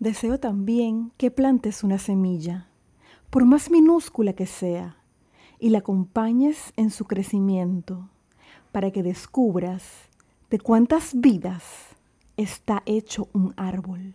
Deseo también que plantes una semilla, por más minúscula que sea, y la acompañes en su crecimiento, para que descubras de cuántas vidas está hecho un árbol.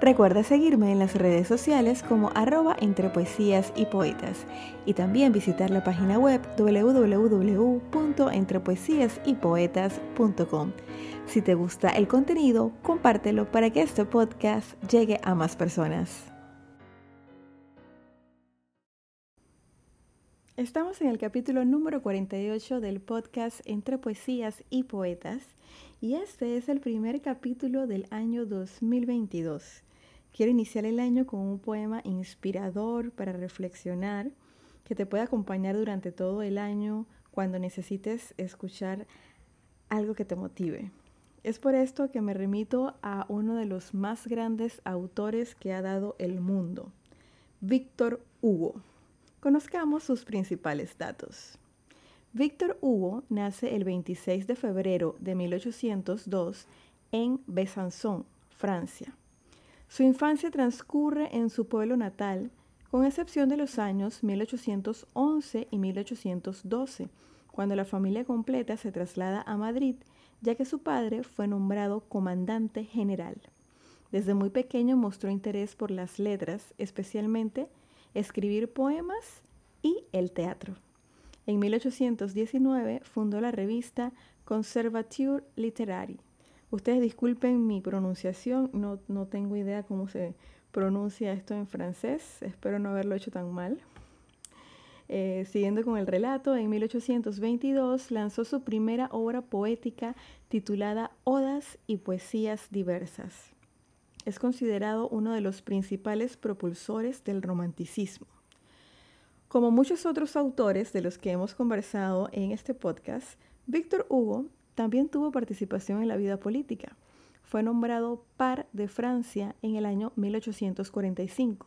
Recuerda seguirme en las redes sociales como arroba entre poesías y poetas y también visitar la página web www.entrepoesiasypoetas.com. Si te gusta el contenido, compártelo para que este podcast llegue a más personas. Estamos en el capítulo número 48 del podcast Entre Poesías y Poetas y este es el primer capítulo del año 2022. Quiero iniciar el año con un poema inspirador para reflexionar que te pueda acompañar durante todo el año cuando necesites escuchar algo que te motive. Es por esto que me remito a uno de los más grandes autores que ha dado el mundo, Víctor Hugo. Conozcamos sus principales datos. Víctor Hugo nace el 26 de febrero de 1802 en Besançon, Francia. Su infancia transcurre en su pueblo natal, con excepción de los años 1811 y 1812, cuando la familia completa se traslada a Madrid ya que su padre fue nombrado comandante general. Desde muy pequeño mostró interés por las letras, especialmente escribir poemas y el teatro. En 1819 fundó la revista Conservature Literaire. Ustedes disculpen mi pronunciación, no, no tengo idea cómo se pronuncia esto en francés, espero no haberlo hecho tan mal. Eh, siguiendo con el relato, en 1822 lanzó su primera obra poética titulada Odas y Poesías Diversas. Es considerado uno de los principales propulsores del romanticismo. Como muchos otros autores de los que hemos conversado en este podcast, Víctor Hugo también tuvo participación en la vida política. Fue nombrado par de Francia en el año 1845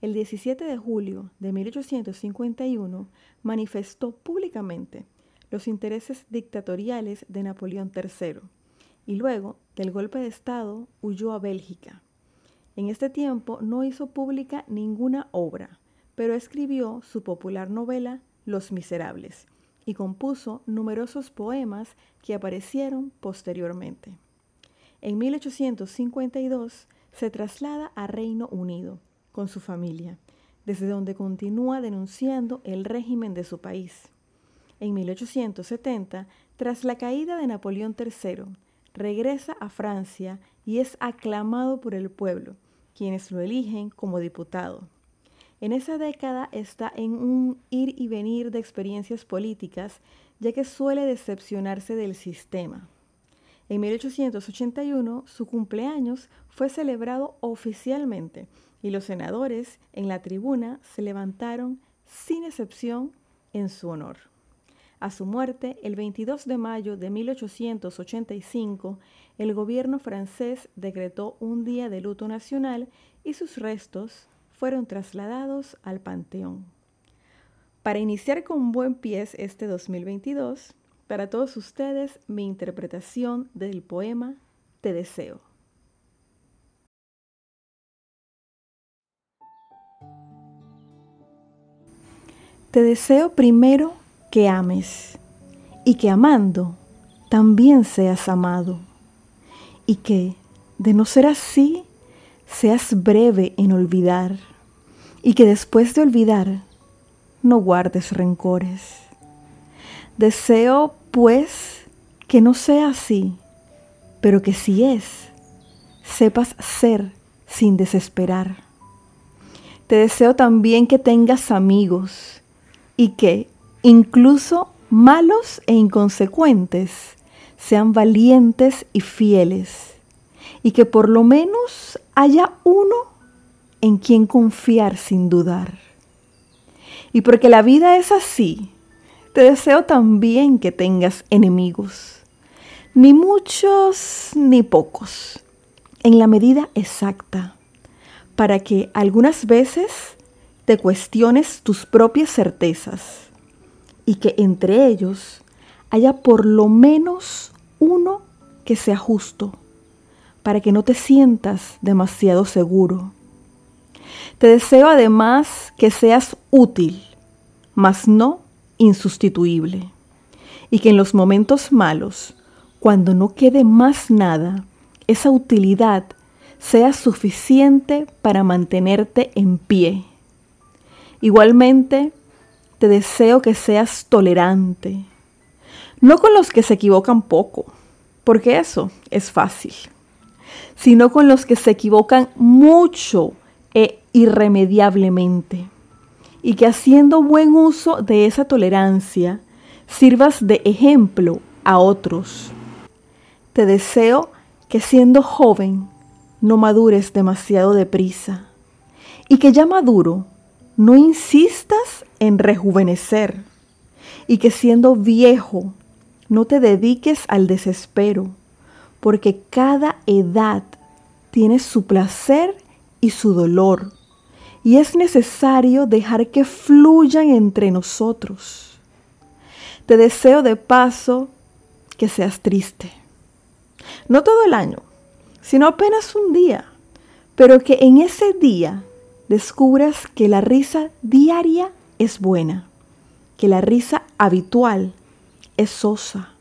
el 17 de julio de 1851 manifestó públicamente los intereses dictatoriales de Napoleón III y luego del golpe de Estado huyó a Bélgica. En este tiempo no hizo pública ninguna obra, pero escribió su popular novela Los Miserables y compuso numerosos poemas que aparecieron posteriormente. En 1852 se traslada a Reino Unido con su familia, desde donde continúa denunciando el régimen de su país. En 1870, tras la caída de Napoleón III, regresa a Francia y es aclamado por el pueblo, quienes lo eligen como diputado. En esa década está en un ir y venir de experiencias políticas, ya que suele decepcionarse del sistema. En 1881, su cumpleaños fue celebrado oficialmente y los senadores en la tribuna se levantaron sin excepción en su honor. A su muerte, el 22 de mayo de 1885, el gobierno francés decretó un día de luto nacional y sus restos fueron trasladados al Panteón. Para iniciar con buen pie este 2022, para todos ustedes mi interpretación del poema Te deseo. Te deseo primero que ames y que amando también seas amado y que, de no ser así, seas breve en olvidar y que después de olvidar no guardes rencores. Deseo, pues, que no sea así, pero que si es, sepas ser sin desesperar. Te deseo también que tengas amigos y que incluso malos e inconsecuentes sean valientes y fieles y que por lo menos haya uno en quien confiar sin dudar. Y porque la vida es así, te deseo también que tengas enemigos. Ni muchos ni pocos, en la medida exacta, para que algunas veces te cuestiones tus propias certezas y que entre ellos haya por lo menos uno que sea justo, para que no te sientas demasiado seguro. Te deseo además que seas útil, mas no insustituible, y que en los momentos malos, cuando no quede más nada, esa utilidad sea suficiente para mantenerte en pie. Igualmente, te deseo que seas tolerante, no con los que se equivocan poco, porque eso es fácil, sino con los que se equivocan mucho e irremediablemente, y que haciendo buen uso de esa tolerancia, sirvas de ejemplo a otros. Te deseo que siendo joven no madures demasiado deprisa y que ya maduro no insistas en rejuvenecer y que siendo viejo no te dediques al desespero, porque cada edad tiene su placer y su dolor, y es necesario dejar que fluyan entre nosotros. Te deseo de paso que seas triste. No todo el año, sino apenas un día, pero que en ese día descubras que la risa diaria es buena, que la risa habitual es sosa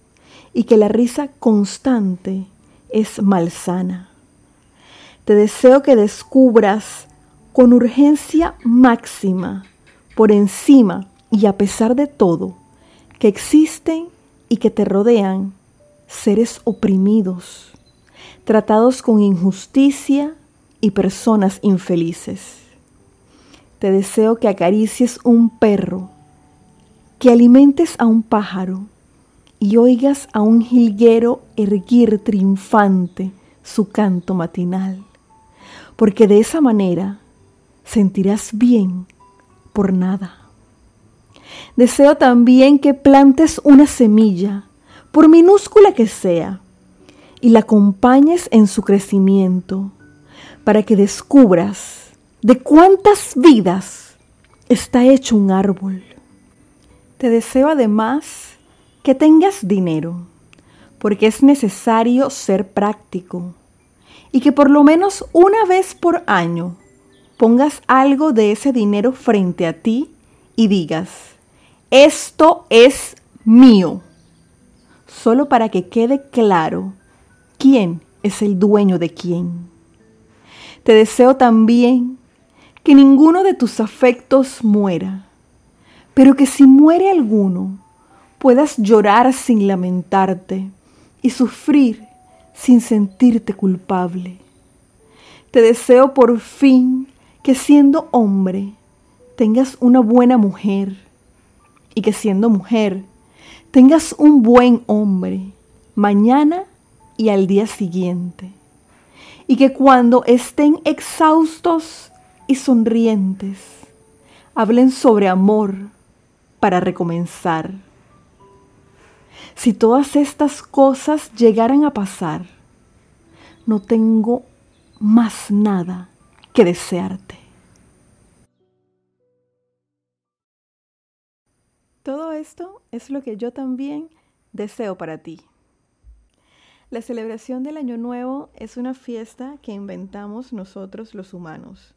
y que la risa constante es malsana. Te deseo que descubras con urgencia máxima, por encima y a pesar de todo, que existen y que te rodean seres oprimidos, tratados con injusticia y personas infelices. Te deseo que acaricies un perro, que alimentes a un pájaro y oigas a un jilguero erguir triunfante su canto matinal, porque de esa manera sentirás bien por nada. Deseo también que plantes una semilla, por minúscula que sea, y la acompañes en su crecimiento, para que descubras de cuántas vidas está hecho un árbol. Te deseo además que tengas dinero, porque es necesario ser práctico y que por lo menos una vez por año pongas algo de ese dinero frente a ti y digas, esto es mío, solo para que quede claro quién es el dueño de quién. Te deseo también que ninguno de tus afectos muera, pero que si muere alguno, puedas llorar sin lamentarte y sufrir sin sentirte culpable. Te deseo por fin que siendo hombre tengas una buena mujer y que siendo mujer tengas un buen hombre mañana y al día siguiente. Y que cuando estén exhaustos y sonrientes, hablen sobre amor para recomenzar. Si todas estas cosas llegaran a pasar, no tengo más nada que desearte. Todo esto es lo que yo también deseo para ti. La celebración del Año Nuevo es una fiesta que inventamos nosotros los humanos.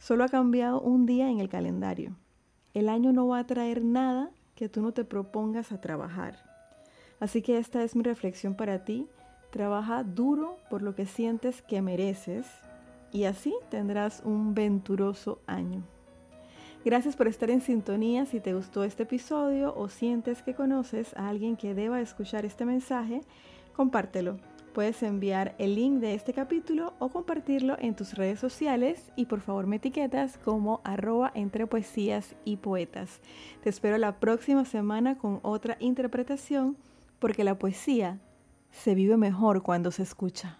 Solo ha cambiado un día en el calendario. El año no va a traer nada que tú no te propongas a trabajar. Así que esta es mi reflexión para ti. Trabaja duro por lo que sientes que mereces y así tendrás un venturoso año. Gracias por estar en sintonía. Si te gustó este episodio o sientes que conoces a alguien que deba escuchar este mensaje, compártelo. Puedes enviar el link de este capítulo o compartirlo en tus redes sociales y por favor me etiquetas como arroba entre poesías y poetas. Te espero la próxima semana con otra interpretación porque la poesía se vive mejor cuando se escucha.